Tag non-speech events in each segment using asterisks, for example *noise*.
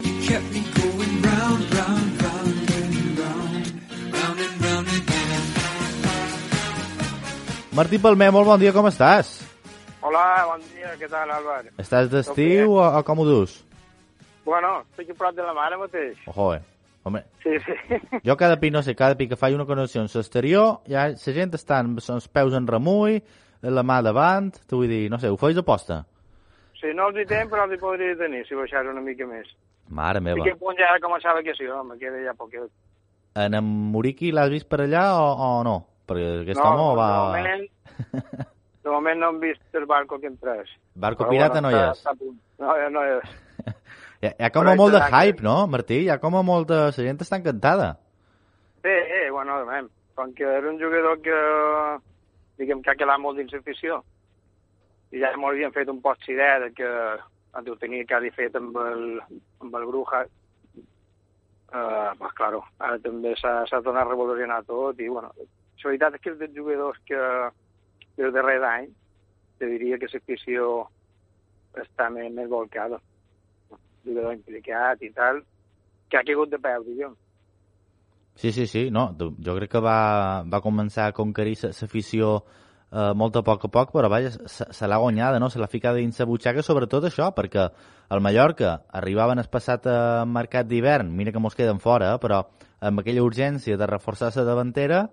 You kept me going round, round, round and round, round and round again. Martí Palmer, molt bon dia, com estàs? Hola, bon dia, què tal, Albert? Estàs d'estiu o, o com ho dus? Bueno, estic a prop de la mare mateix. Ojo, eh? Home, Sí, sí. *laughs* jo cada pi, no sé, cada pi que faig una connexió en l'exterior, ja la gent està amb els peus en remull, la mà davant, t'ho vull dir, no sé, ho feis a posta? Sí, no els hi tenc, però els hi podria tenir, si baixés una mica més. Mare I meva. que punt ja ha començat la vacació, me queda ja poquet. En en Muriqui l'has vist per allà o, o no? Perquè aquest no, home va... de moment, *laughs* de moment no hem vist el barco que pres. Barco Però pirata bueno, no hi és. està. No, ja no hi és. *laughs* Hi ha, hi ha com a molt de que- hype, no, Martí? Hi ha com a molt de... La gent està encantada. Sí, eh, bueno, de moment, com que era un jugador que, diguem, que ha quedat molt dins l'afició, i ja havien fet un post idea de que ho tenia quasi fet amb el, amb el Bruja, uh, pues claro, ara també s'ha tornat a revolucionar tot, i bueno, la veritat és que és dels jugadors que del darrer any, te diria que l'afició està més, més volcada. Jugador implicat i tal, que ha caigut de peu, diguem. Sí, sí, sí, no, jo crec que va, va començar a conquerir l'afició eh, molt a poc a poc, però vaja, se, se l'ha guanyada, no? Se l'ha ficada dins la butxaca, sobretot això, perquè el Mallorca arribaven el passat eh, mercat d'hivern, mira que mos queden fora, eh, però amb aquella urgència de reforçar la davantera,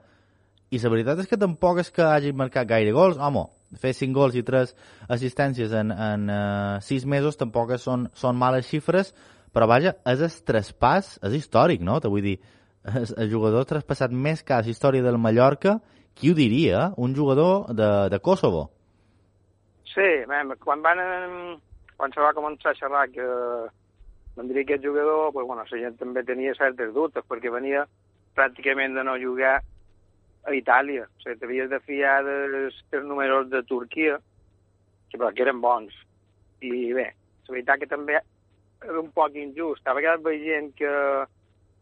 i la veritat és que tampoc és que hagi marcat gaire gols, home, fer 5 gols i 3 assistències en, en uh, 6 mesos tampoc són, són males xifres, però vaja, és el traspàs, és històric, no? Te vull dir, el, el jugador traspassat més que a la història del Mallorca, qui ho diria? eh? Un jugador de, de Kosovo. Sí, quan van, quan se va començar a xerrar que vendria aquest jugador, pues, bueno, la gent també tenia certes dubtes, perquè venia pràcticament de no jugar a Itàlia. O sigui, t'havies de fiar dels, dels números de Turquia, que, però que eren bons. I bé, la veritat que també era un poc injust. A vegades veient que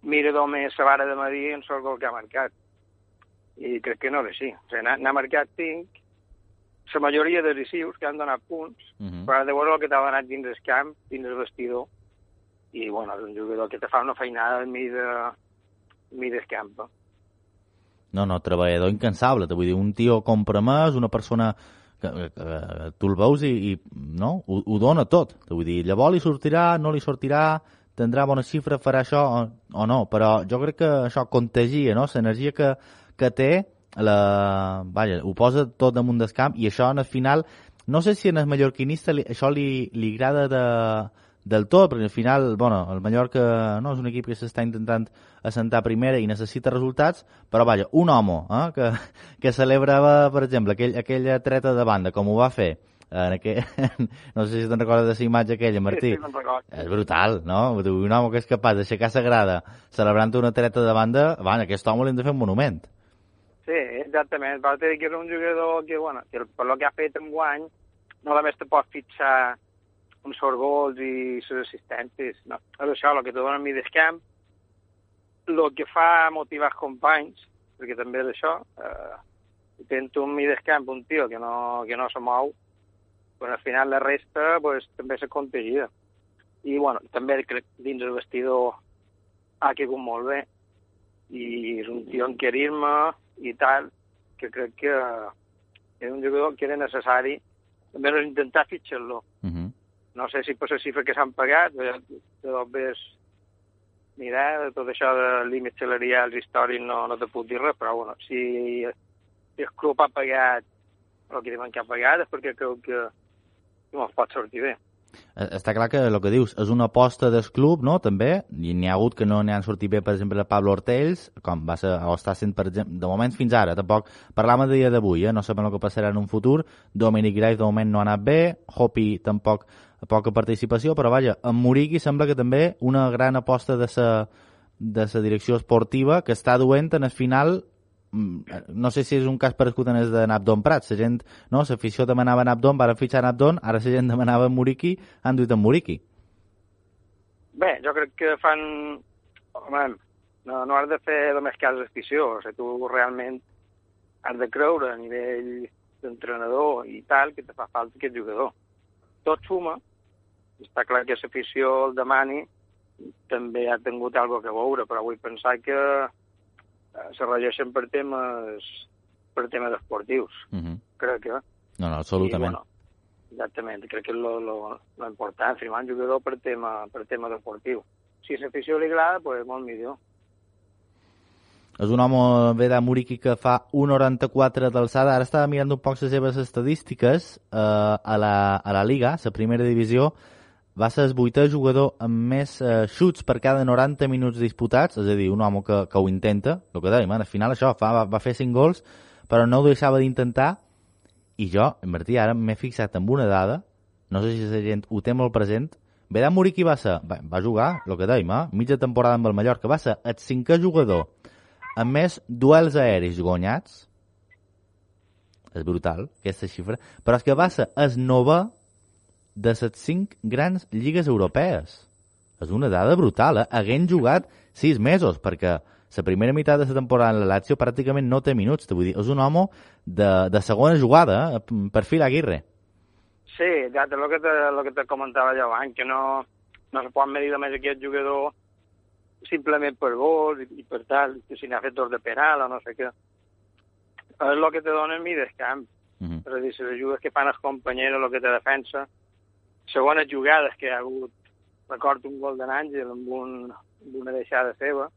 mira només la vara de Madrid en sol gol que ha marcat. I crec que no era així. O sigui, n'ha marcat 5, la majoria de decisius que han donat punts, Uh -huh. però de veure el que t'ha donat dins el camp, dins el vestidor, i bueno, és un jugador que te fa una feinada al mig, de, mig del camp. No, no, treballador incansable, vull dir, un tio compromès, una persona que, que, que tu el veus i, i no? Ho, ho dona tot. Vull dir, llavors li sortirà, no li sortirà, tindrà bona xifra, farà això o, o no, però jo crec que això contagia, no? L'energia que, que té, la, vaja, ho posa tot damunt del camp i això, al final, no sé si en el mallorquinista li, això li, li agrada de, del tot, perquè al final, bueno, el Mallorca no és un equip que s'està intentant assentar primera i necessita resultats, però vaja, un home eh, que, que celebrava, per exemple, aquell, aquella treta de banda, com ho va fer, en aquell, *laughs* no sé si te'n recordes de la imatge aquella, Martí. Sí, sí. És brutal, no? Un home que és capaç d'aixecar la grada celebrant una treta de banda, van, aquest home l'hem de fer un monument. Sí, exactament. Va dir que és un jugador que, bueno, que per lo que ha fet en guany, no només te pots fixar amb els gols i les assistències. No. És això, el que te dona a mi del camp, el que fa motivar els companys, perquè també és això, eh, tens un mi del camp, un tio que no, que no se mou, però al final la resta pues, també se contagia. I bueno, també crec dins el vestidor ha caigut molt bé i és un tio en querir-me i tal, que crec que és un jugador que era necessari no intentar fitxar-lo. Uh -huh. No sé si per la xifra que s'han pagat, de, de dos ves mirar, de tot això de límits salarials històrics no, no te puc dir res, però bueno, si, si el club ha pagat el que diuen que ha pagat és perquè creu que, que mos pot sortir bé. Eh, Està clar que el que dius és una aposta del club, no?, també, i n'hi ha hagut que no n'hi han sortit bé, per exemple, Pablo Ortells, com va ser, o està sent, per exemple, de moment fins ara, tampoc parlam a dia d'avui, eh? no sabem el que passarà en un futur, Dominic Graves de moment no ha anat bé, Hopi tampoc poca participació, però vaja, en Muriqui sembla que també una gran aposta de sa, de sa direcció esportiva que està duent en el final no sé si és un cas parescut en el de Nabdon Prats, la gent, no, l'afició demanava Nabdon, van fitxar Nabdon, ara la gent demanava Muriqui, han duit en Muriqui. Bé, jo crec que fan... Home, no, no has de fer només cas d'afició, o sigui, tu realment has de creure a nivell d'entrenador i tal que te fa falta aquest jugador. Tot suma, està clar que l'afició el demani, també ha tingut alguna que veure, però vull pensar que se regeixen per temes per temes esportius, Uh -huh. crec que. No, no, absolutament. I, bueno, exactament, crec que és lo, lo, lo important, firmar un jugador per tema, per tema deportiu. Si a l'afició li agrada, pues, molt millor. És un home bé de Muriqui que fa 1,94 d'alçada. Ara estava mirant un poc les seves estadístiques eh, a, la, a la Liga, la primera divisió. Va ser el vuitè jugador amb més eh, xuts per cada 90 minuts disputats, és a dir, un home que, que ho intenta, el que dèiem, eh? al final això, fa, va, va fer 5 gols, però no ho deixava d'intentar, i jo, Martí, ara m'he fixat en una dada, no sé si la gent ho té molt present, Vedà Muriqui va ser, va, va jugar, el que dèiem, eh? mitja temporada amb el Mallorca, va ser el cinquè jugador amb més duels aèris guanyats, és brutal, aquesta xifra, però és que va ser el novè de les cinc grans lligues europees. És una dada brutal, eh? Haguent jugat sis mesos, perquè la primera meitat de la temporada en la Lazio pràcticament no té minuts, vull dir, és un home de, de segona jugada, eh? perfil Aguirre. Sí, ja és el que te, el que te comentava jo abans, que no, no se pot medir només aquest jugador simplement per gols i, i per tal, que si n'ha fet dos de penal o no sé què. És el que te donen mi descamp. Uh -huh. És a dir, les ajudes que fan els companyeros, el que te defensa. Segones jugades que hi ha hagut, record un gol d'en Àngel amb, un, amb una deixada seva,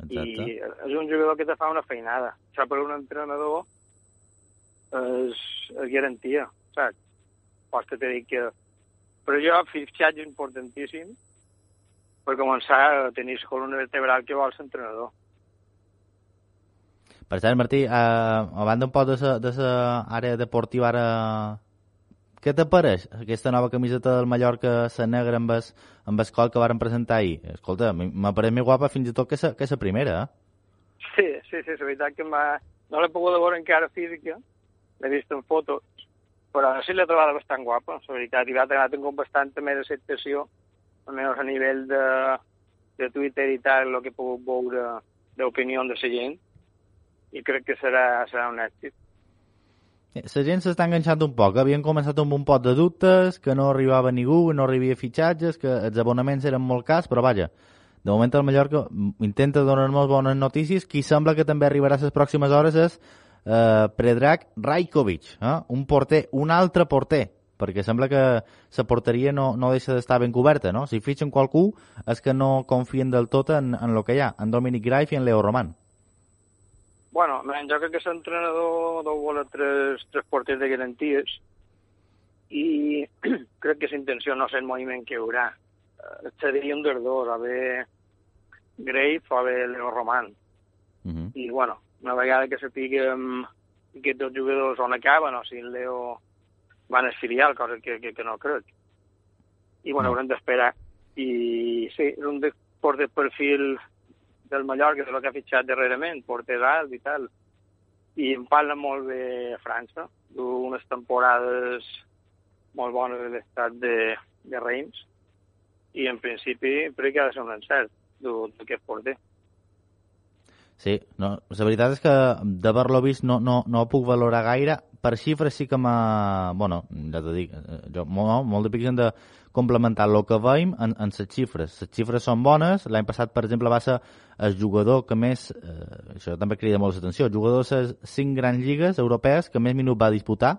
Exacte. i és un jugador que te fa una feinada. Això per un entrenador és, és garantia, saps? Pots que te dic que... Però jo, fitxatge importantíssim per començar a tenir la columna vertebral que vol l'entrenador. Per cert, Martí, eh, a banda un poc de sa, de sa àrea deportiva ara... Què t'apareix aquesta nova camiseta del Mallorca, la negra amb el, amb el col que varen presentar ahir? Escolta, m'apareix més guapa fins i tot que sa, que sa primera, eh? Sí, sí, sí, la veritat que no l'he pogut veure encara física, l'he vist en fotos, però sí l'he trobat bastant guapa, la veritat, i va ha tingut bastanta més acceptació, almenys a nivell de, de Twitter i tal, el que he pogut veure d'opinió de la gent, i crec que serà, serà un èxit. La gent s'està enganxant un poc. Havien començat amb un pot de dubtes, que no arribava ningú, no arribia fitxatges, que els abonaments eren molt cars, però vaja, de moment el Mallorca intenta donar-nos bones notícies. Qui sembla que també arribarà a les pròximes hores és eh, Predrag Rajkovic, eh? un porter, un altre porter, perquè sembla que la porteria no, no deixa d'estar ben coberta, no? Si fitxen qualcú és que no confien del tot en, en el que hi ha, en Dominic Graif i en Leo Roman. Bueno, jo crec que l'entrenador deu voler tres, tres porters de garanties i *clears throat* crec que l'intenció no és el moviment que hi haurà. Eh, Seria un dels dos, a veure Grave o a veure Leo Roman. Uh -huh. I, bueno, una vegada que sapiguem aquests dos jugadors on acaben o si el Leo van al filial, cosa que, que, que no crec. I, bueno, No. haurem d'esperar. I, sí, és un de, porter perfil del Mallorca, de lo que ha fitxat darrerament, porter alt i tal. I em parla molt bé a França, du unes temporades molt bones de l'estat de, de Reims, i en principi crec que ha de ser un encert d'aquest porter. Sí, no, la veritat és que d'haver-lo vist no, no, no ho puc valorar gaire. Per xifres sí que m'ha... Bueno, ja t'ho dic, eh, jo, molt, molt de hem de complementar el que veiem en, en les xifres. Les xifres són bones. L'any passat, per exemple, va ser el jugador que més... Eh, això també crida molt l'atenció. El jugador de les cinc grans lligues europees que més minuts va disputar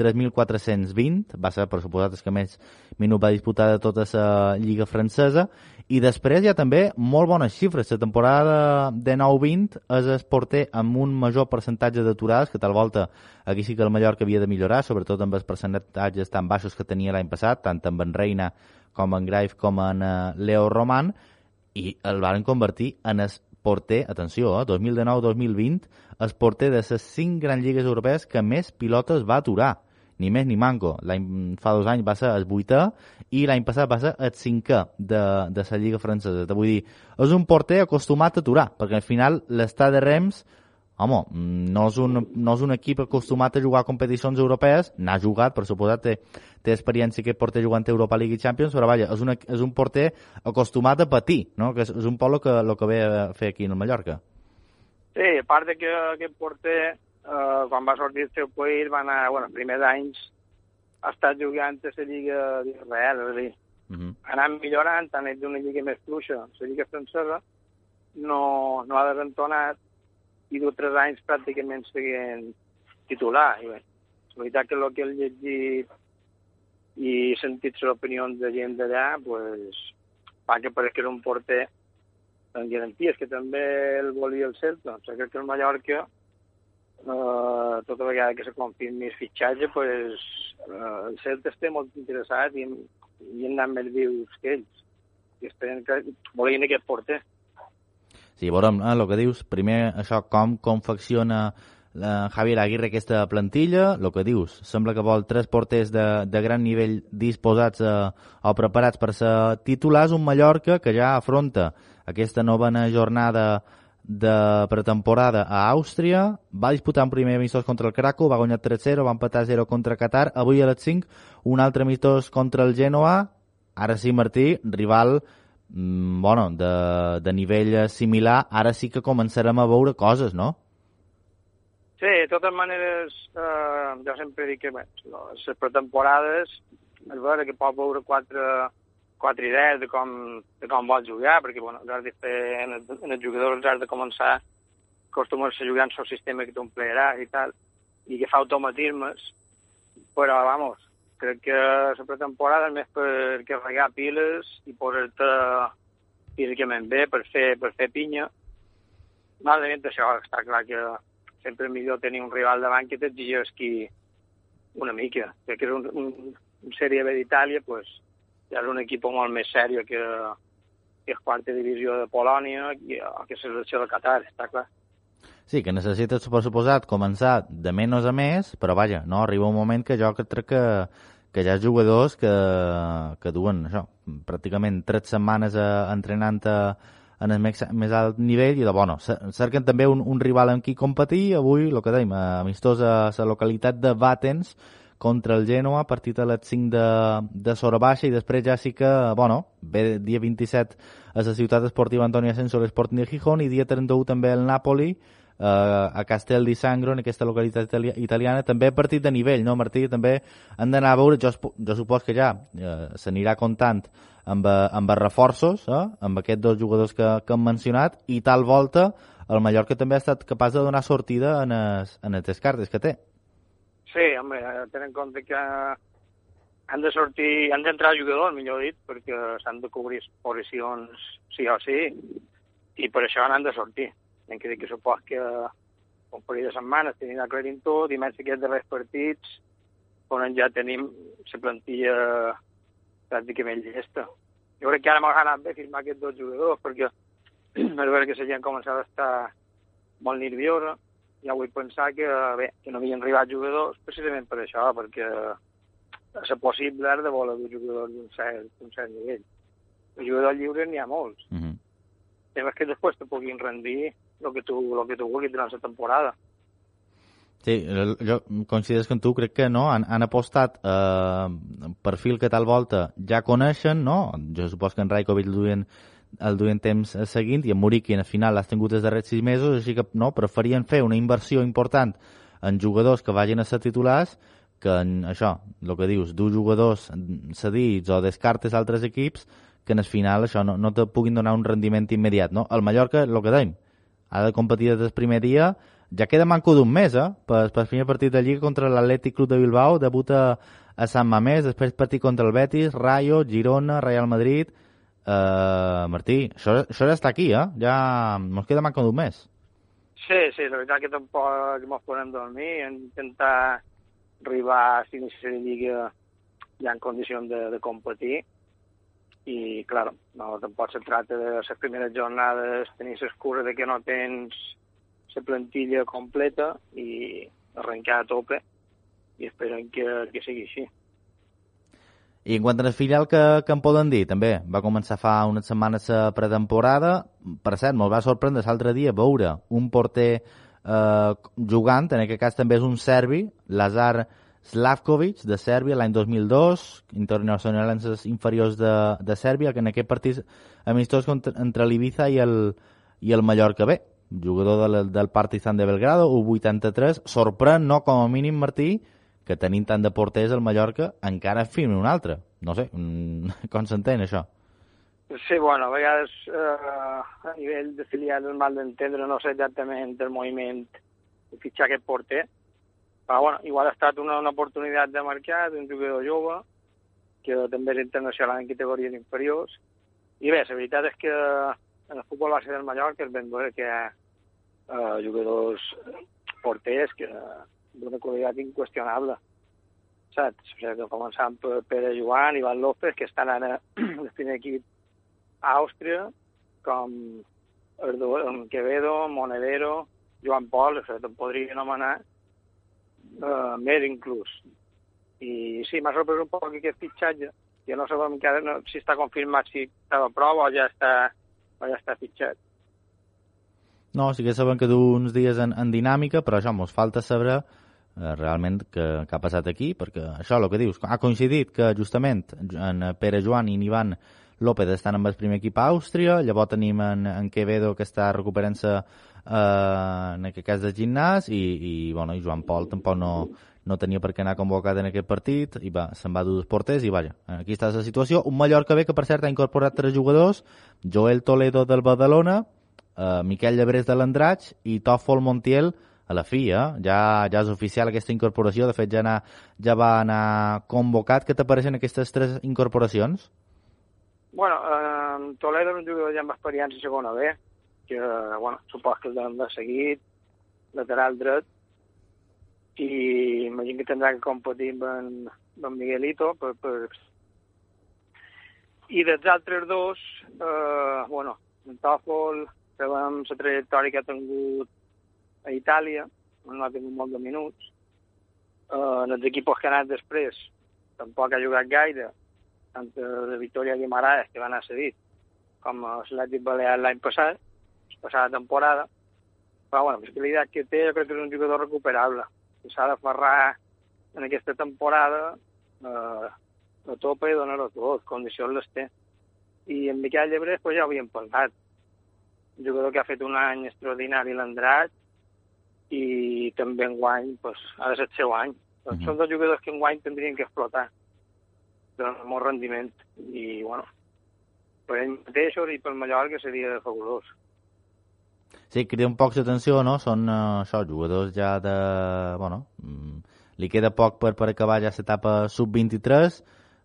3.420, va ser, per suposat, que més minuts va disputar de tota la lliga francesa, i després hi ha també molt bones xifres. La temporada de 9-20 és el porter amb un major percentatge d'aturades, que tal volta aquí sí que el Mallorca havia de millorar, sobretot amb els percentatges tan baixos que tenia l'any passat, tant amb en Reina com en Graif com en uh, Leo Roman, i el varen convertir en el porter, atenció, eh, 2019-2020, el porter de les cinc grans lligues europees que més pilotes va aturar. Ni més ni manco. L'any fa dos anys va ser el vuitè i l'any passat va ser el cinquè de, de la Lliga francesa. Te vull dir, és un porter acostumat a aturar, perquè al final l'estat de Rems home, no és, un, no és un equip acostumat a jugar a competicions europees, n'ha jugat, per suposat, té, té experiència que porter jugant a Europa League i Champions, però vaja, és, una, és un porter acostumat a patir, no? que és, és un poc el que, el que ve a fer aquí en el Mallorca. Sí, a part de que aquest porter, eh, quan va sortir del seu país, va anar, bueno, primers anys, ha estat jugant a la Lliga d'Israel, és a dir, Uh -huh. ha anat millorant, ha anat d'una lliga més fluixa, la Lliga francesa, no, no ha desentonat, i dur tres anys pràcticament seguint titular. I bé, la veritat que el que he llegit i he sentit les opinions de gent d'allà, pues, fa que pareix que era un porter amb garanties, que també el volia el Celta. O sigui, crec que el Mallorca, eh, tota vegada que se confirmi el fitxatge, pues, eh, el Celta està molt interessat i, i han anat més vius que ells. I esperen que volien aquest porter. Sí, veurem eh, el que dius. Primer, això, com confecciona la Javier Aguirre aquesta plantilla, el que dius, sembla que vol tres porters de, de gran nivell disposats a, o preparats per ser titulars, un Mallorca que ja afronta aquesta novena jornada de pretemporada a Àustria, va disputar un primer amistós contra el Krakow, va guanyar 3-0, va empatar 0 contra Qatar, avui a les 5 un altre amistós contra el Genoa, ara sí Martí, rival mm, bueno, de, de nivell similar, ara sí que començarem a veure coses, no? Sí, de totes maneres, eh, jo sempre dic que bé, les pretemporades, és vera que pot veure quatre, quatre idees de com, de com vol jugar, perquè bueno, has de fer, en, el, en els jugadors has de començar acostumar-se a jugar en el sistema que t'ompliràs i tal, i que fa automatismes, però, vamos, crec que la pretemporada és més per carregar piles i posar-te físicament bé per fer, per fer pinya. Malament això, està clar que sempre és millor tenir un rival davant que t'exigeixi una mica. Crec que és un, un, un Sèrie B d'Itàlia, pues, és un equip molt més sèrio que, que és quarta divisió de Polònia i, que és selecció de Qatar, està clar. Sí, que necessites, per suposat, començar de menys a més, però vaja, no, arriba un moment que jo crec que, que hi ha jugadors que, que duen això, pràcticament tres setmanes a, entrenant a, en el més, més alt nivell i de bueno, cerquen també un, un rival amb qui competir, avui, el que dèiem, amistós a la localitat de Batens, contra el Genoa, partit a les 5 de, de Sora Baixa i després ja sí que, bueno, ve dia 27 a la ciutat esportiva Antònia Asensio l'Sporting de Gijón i dia 31 també el Napoli eh, a Castel di Sangro, en aquesta localitat itali italiana, també partit de nivell, no, Martí? També han d'anar a veure, jo, jo supos que ja eh, s'anirà comptant amb, amb els reforços, eh, amb aquests dos jugadors que, que hem mencionat, i tal volta el Mallorca també ha estat capaç de donar sortida en les, en les descartes que té. Sí, home, tenen en compte que han de sortir, han d'entrar jugadors, millor dit, perquè s'han de cobrir posicions sí o sí, i per això han de sortir. Hem que dir que supos que un parell de setmanes tenim aclarint tot, més aquests darrers partits, on ja tenim la plantilla pràcticament llesta. Jo crec que ara m'ha anat bé firmar aquests dos jugadors, perquè *clears throat* és vera que la gent començava a estar molt nerviosa, ja vull pensar que, bé, que no havien arribat jugadors precisament per això, perquè ser possible ara de voler jugadors d'un cert, cert nivell. De jugadors lliures n'hi ha molts. -huh. Temes que després te puguin rendir el que tu, lo que tu vulguis durant la temporada. Sí, jo coincideix amb tu, crec que no, han, han apostat eh, perfil que tal volta ja coneixen, no? Jo supos que en Rajkovic el duien, el duien temps seguint i en Muriqui al final l'has tingut els darrers sis mesos, així que no, preferien fer una inversió important en jugadors que vagin a ser titulars que en això, el que dius, dur jugadors cedits o descartes altres equips que en el final això no, no te puguin donar un rendiment immediat, no? El Mallorca, el que dèiem, ha de competir des del primer dia, ja queda manco d'un mes, eh? Per, per primer partit de Lliga contra l'Atlètic Club de Bilbao, debuta a Sant Mamés, després partit contra el Betis, Rayo, Girona, Real Madrid... Uh, Martí, això, això ja està aquí, eh? Ja ens queda manco d'un mes. Sí, sí, la veritat que tampoc mos podem dormir, intentar arribar a l'inici de Lliga ja en condicions de, de competir i, clar, no, tampoc se tracta de les primeres jornades tenir l'excusa de que no tens la plantilla completa i arrencar a tope i esperem que, que sigui així. I en quant al filial que, que em poden dir, també va començar fa unes setmanes la pretemporada. Per cert, me'l va sorprendre l'altre dia veure un porter eh, jugant, en aquest cas també és un serbi, Lazar Slavkovic, de Sèrbia, l'any 2002, internacionals inferiors de, de Sèrbia, que en aquest partit amistós contra, entre l'Ibiza i el, i el Mallorca B, jugador del, del Partizan de Belgrado, U83, sorprèn, no, com a mínim, Martí, que tenint tant de porters al Mallorca encara firmi un altre. No sé, mm, *laughs* com s'entén això? Sí, bueno, a vegades eh, a nivell de filial és mal d'entendre, no sé exactament el moviment de fitxar aquest porter, però bueno, igual ha estat una, una oportunitat de mercat, un jugador jove, que també és internacional en categories inferiors, i bé, la veritat és que en el futbol base del Mallorca es ben veure que hi ha eh, jugadors porters que d'una qualitat inqüestionable. Saps? O sigui, començant per Pere Joan, Ivan López, que estan ara *clears throat* en el primer equip a Àustria, com Erdo, Quevedo, Monedero, Joan Pol, o sigui, te'n podria anomenar uh, més inclús. I sí, m'ha sorprès un poc aquest fitxatge, que no sabem encara no, si està confirmat si estava a prova o ja està, o ja està fitxat. No, sí que sabem que du uns dies en, en dinàmica, però això mos falta saber eh, realment què, ha passat aquí, perquè això, el que dius, ha coincidit que justament en Pere Joan i en Ivan López estan amb el primer equip a Àustria, llavors tenim en, en Quevedo que està recuperant-se eh, en aquest cas de gimnàs i, i, bueno, i Joan Pol tampoc no, no tenia per què anar convocat en aquest partit i va, se'n va dur dos porters i vaja, aquí està la situació. Un Mallorca bé que per cert ha incorporat tres jugadors, Joel Toledo del Badalona, eh, Miquel Llebrés de l'Andratx i Tòfol Montiel a la fi, eh? ja, ja és oficial aquesta incorporació, de fet ja, anar, ja va anar convocat. Què t'apareixen aquestes tres incorporacions? Bueno, eh, Toledo és un jugador ja amb experiència a segona B, que, bueno, supos que el de seguit, lateral dret, i imagino que tindrà que competir amb en, amb Miguelito. Per, per... I dels altres dos, eh, bueno, en Tòfol, sabem la trajectòria que ha tingut a Itàlia, no ha tingut molt de minuts. Eh, en els equips que ha anat després, tampoc ha jugat gaire, tant de Victoria Guimaraes, que va anar cedit, com a l'Atlètic Balear l'any passat, la passada temporada. Però, bueno, qualitat que té, jo crec que és un jugador recuperable. Que s'ha d'aferrar en aquesta temporada eh, a tope i donar-ho tot, condicions les té. I en Miquel Llebrés, pues, ja ho havíem parlat. Jugador que ha fet un any extraordinari l'Andrat i també en guany pues, ha de ser el seu any. Doncs Mhm. Són dos jugadors que en guany tindrien que explotar de molt rendiment i, bueno, per ell mateixos i pel Mallorca seria fabulós. Sí, crida un poc l'atenció, no? Són uh, això, jugadors ja de... Bueno, mm, li queda poc per, per acabar ja l'etapa sub-23.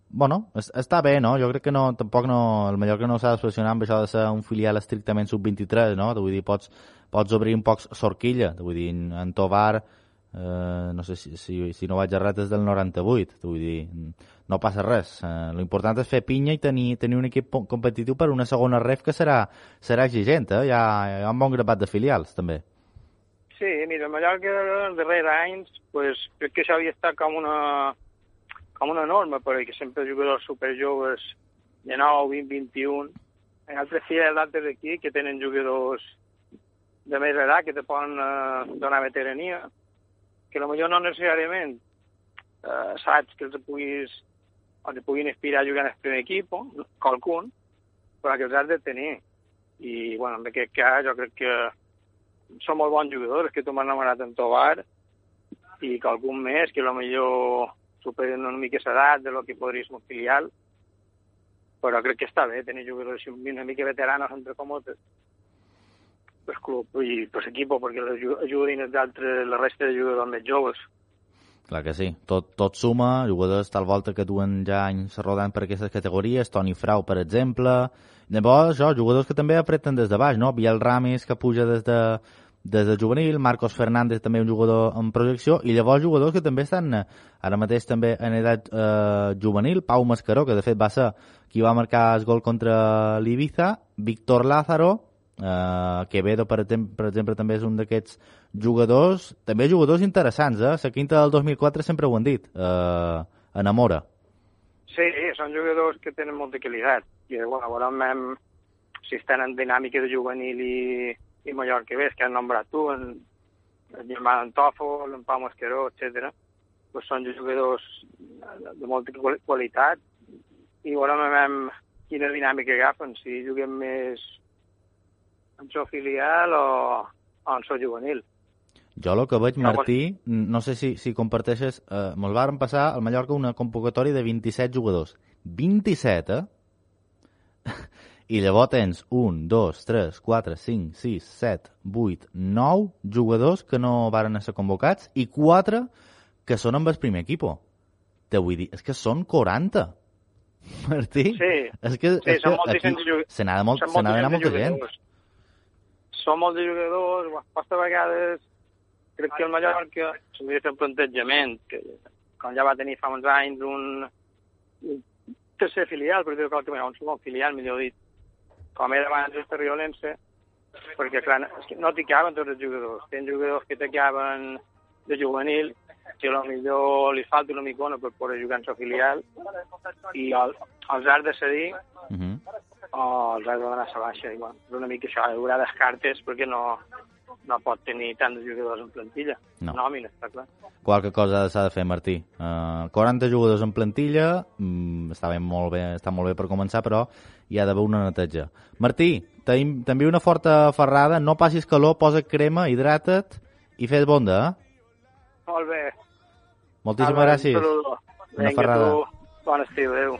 Bueno, es, està bé, no? Jo crec que no, tampoc no, el Mallorca no s'ha d'obsessionar amb això de ser un filial estrictament sub-23, no? Vull dir, pots, pots obrir un poc sorquilla. Vull dir, en, Tovar, eh, no sé si, si, si no vaig a res des del 98. Vull dir, no passa res. Eh, L'important és fer pinya i tenir, tenir un equip competitiu per una segona ref que serà, serà exigent, eh? Hi ha, hi ha un bon grapat de filials, també. Sí, mira, el Mallorca els darrers anys, pues, crec que això havia estat com una, com una norma, perquè sempre jugadors superjoves de 9, 20, 21. Hi ha altres filles d'altres aquí que tenen jugadors de més edat que te poden eh, donar veterania, que potser no necessàriament eh, saps que els puguis o te puguin inspirar a jugar en el primer equip, qualcun, però que els has de tenir. I, bueno, en aquest cas jo crec que són molt bons jugadors, que tu m'has anomenat en Tobar, i que algun més, que potser superen una mica l'edat de lo que podria ser un filial, però crec que està bé tenir jugadors una mica veteranos, entre comotes, per club i per l'equip, perquè ajudin els altres, la resta de jugadors més joves. Clar que sí. Tot, tot suma, jugadors tal volta que duen ja anys rodant per aquestes categories, Toni Frau, per exemple. Llavors, això, jugadors que també apreten des de baix, no? Biel Ramis, que puja des de, des de juvenil, Marcos Fernández, també un jugador en projecció, i llavors jugadors que també estan eh, ara mateix també en edat eh, juvenil, Pau Mascaró, que de fet va ser qui va marcar el gol contra l'Ibiza, Víctor Lázaro, Uh, Quevedo, per, per exemple, també és un d'aquests jugadors, també jugadors interessants, eh? La quinta del 2004 sempre ho han dit, uh, enamora. Sí, són jugadors que tenen molta qualitat. I, bueno, veurem si estan en dinàmica de juvenil i, i Mallorca bé, que han nombrat tu, en, el germà d'en Tòfol, en Pau Mascaró, etc. Pues són jugadors de, molta quali- qualitat i veurem quina dinàmica agafen, si juguem més en so filial o, o en so juvenil. Jo el que veig, Martí, no sé si, si comparteixes... Eh, Me'l varen passar al Mallorca una convocatòria de 27 jugadors. 27, eh? I llavors tens 1, 2, 3, 4, 5, 6, 7, 8, 9 jugadors que no varen ser convocats i 4 que són amb el primer equipo. Te vull dir, és que són 40. *laughs* Martí? Sí, és que, sí, és són que aquí se n'ha de, molt, se n'ha d'anar molta gent. jugadors. Són molts jugadors, bueno, poques vegades crec que el Mallorca s'hauria de fer un plantejament, que com ja va tenir fa uns anys un, un tercer filial, per dir-ho qualque manera, un segon filial, millor dit, com era abans el Terriolense, perquè clar, és que no t'hi caben tots els jugadors. Tens jugadors que te caben de juvenil, que millor li falta una micona per poder jugar en la filial, i el, els has de cedir Uh -huh. o els has de donar a baixa. I, bueno, és una mica això, hi haurà descartes perquè no, no pot tenir tants jugadors en plantilla. No. Nòmina, està clar. Qualque cosa s'ha de fer, Martí. Uh, 40 jugadors en plantilla, mm, està, ben molt bé, està molt bé per començar, però hi ha d'haver una neteja. Martí, t'en- t'envio una forta ferrada, no passis calor, posa crema, hidrata't i fes bonda, eh? Molt bé. Moltíssimes Álvaro, gràcies. Un saludo. Una Vinga, ferrada. tu, bon estiu, adéu.